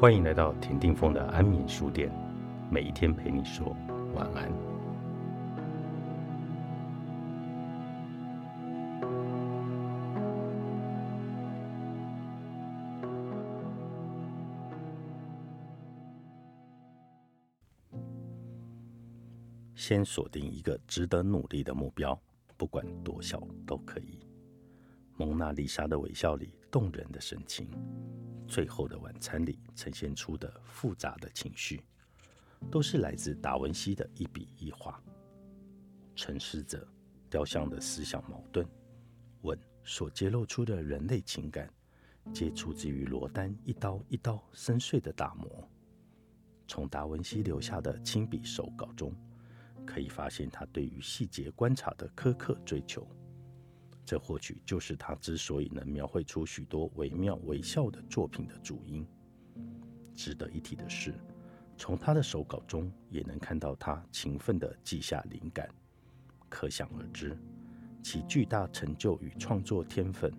欢迎来到田定峰的安眠书店，每一天陪你说晚安。先锁定一个值得努力的目标，不管多小都可以。蒙娜丽莎的微笑里动人的神情。最后的晚餐里呈现出的复杂的情绪，都是来自达文西的一笔一画。沉思着雕像的思想矛盾，吻所揭露出的人类情感，皆出自于罗丹一刀一刀深邃的打磨。从达文西留下的亲笔手稿中，可以发现他对于细节观察的苛刻追求。这或许就是他之所以能描绘出许多惟妙惟肖的作品的主因。值得一提的是，从他的手稿中也能看到他勤奋地记下灵感，可想而知，其巨大成就与创作天分，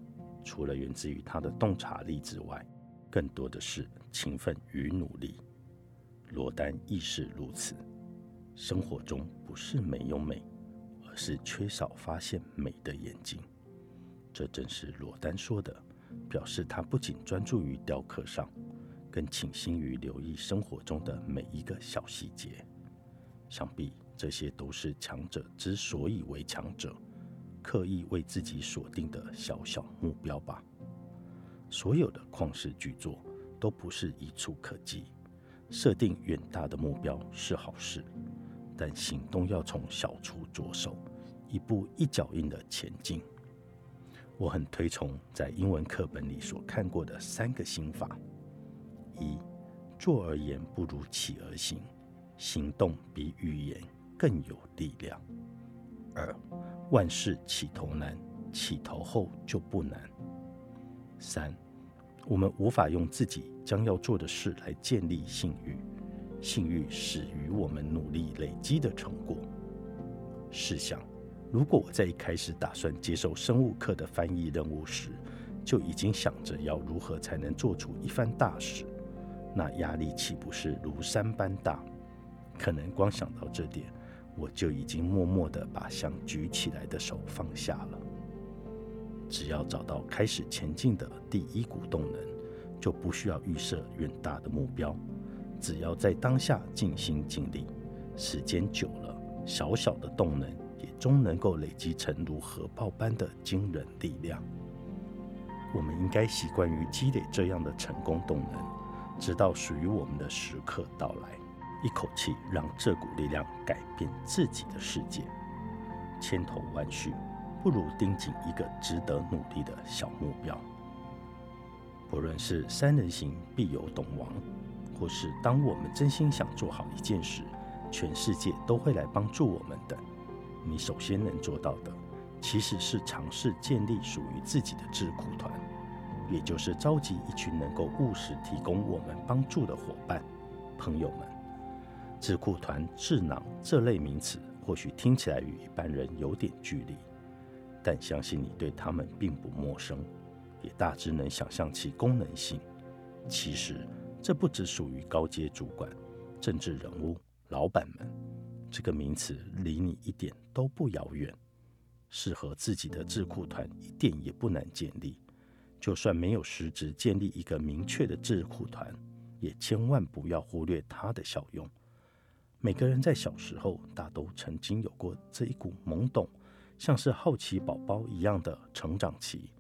除了源自于他的洞察力之外，更多的是勤奋与努力。罗丹亦是如此。生活中不是没有美，而是缺少发现美的眼睛。这正是罗丹说的，表示他不仅专注于雕刻上，更倾心于留意生活中的每一个小细节。想必这些都是强者之所以为强者，刻意为自己锁定的小小目标吧。所有的旷世巨作都不是一触可及，设定远大的目标是好事，但行动要从小处着手，一步一脚印的前进。我很推崇在英文课本里所看过的三个心法：一、坐而言不如起而行，行动比语言更有力量；二、万事起头难，起头后就不难；三、我们无法用自己将要做的事来建立信誉，信誉始于我们努力累积的成果。试想。如果我在一开始打算接受生物课的翻译任务时，就已经想着要如何才能做出一番大事，那压力岂不是如山般大？可能光想到这点，我就已经默默地把想举起来的手放下了。只要找到开始前进的第一股动能，就不需要预设远大的目标，只要在当下尽心尽力，时间久了，小小的动能。也终能够累积成如核爆般的惊人力量。我们应该习惯于积累这样的成功动能，直到属于我们的时刻到来，一口气让这股力量改变自己的世界。千头万绪，不如盯紧一个值得努力的小目标。不论是三人行必有懂王，或是当我们真心想做好一件事，全世界都会来帮助我们的。你首先能做到的，其实是尝试建立属于自己的智库团，也就是召集一群能够务实提供我们帮助的伙伴、朋友们。智库团、智囊这类名词，或许听起来与一般人有点距离，但相信你对他们并不陌生，也大致能想象其功能性。其实，这不只属于高阶主管、政治人物、老板们。这个名词离你一点都不遥远，适合自己的智库团一点也不难建立。就算没有实质建立一个明确的智库团，也千万不要忽略它的效用。每个人在小时候大都曾经有过这一股懵懂，像是好奇宝宝一样的成长期。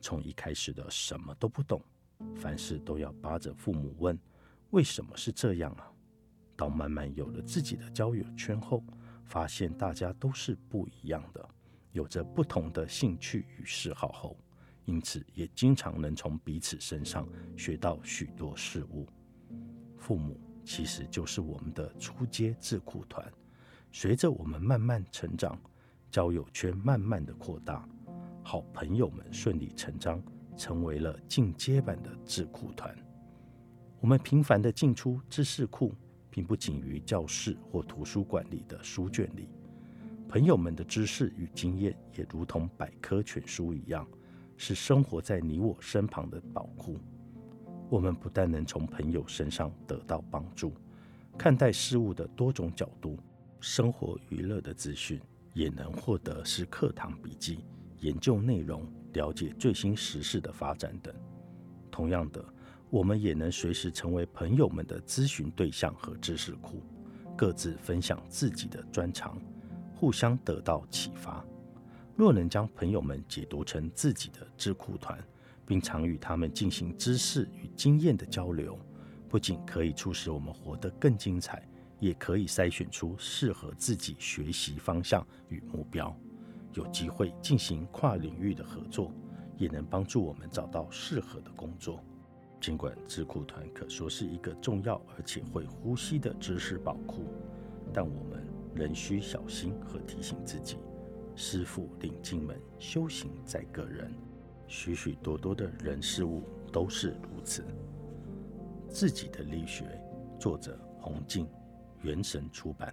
从一开始的什么都不懂，凡事都要扒着父母问：“为什么是这样啊？”到慢慢有了自己的交友圈后，发现大家都是不一样的，有着不同的兴趣与嗜好后，因此也经常能从彼此身上学到许多事物。父母其实就是我们的初阶智库团，随着我们慢慢成长，交友圈慢慢的扩大，好朋友们顺理成章成为了进阶版的智库团。我们频繁的进出知识库。并不仅于教室或图书馆里的书卷里，朋友们的知识与经验也如同百科全书一样，是生活在你我身旁的宝库。我们不但能从朋友身上得到帮助，看待事物的多种角度，生活娱乐的资讯也能获得是课堂笔记、研究内容、了解最新时事的发展等。同样的，我们也能随时成为朋友们的咨询对象和知识库，各自分享自己的专长，互相得到启发。若能将朋友们解读成自己的智库团，并常与他们进行知识与经验的交流，不仅可以促使我们活得更精彩，也可以筛选出适合自己学习方向与目标。有机会进行跨领域的合作，也能帮助我们找到适合的工作。尽管智库团可说是一个重要而且会呼吸的知识宝库，但我们仍需小心和提醒自己。师傅领进门，修行在个人。许许多多的人事物都是如此。自己的力学，作者洪静，元神出版。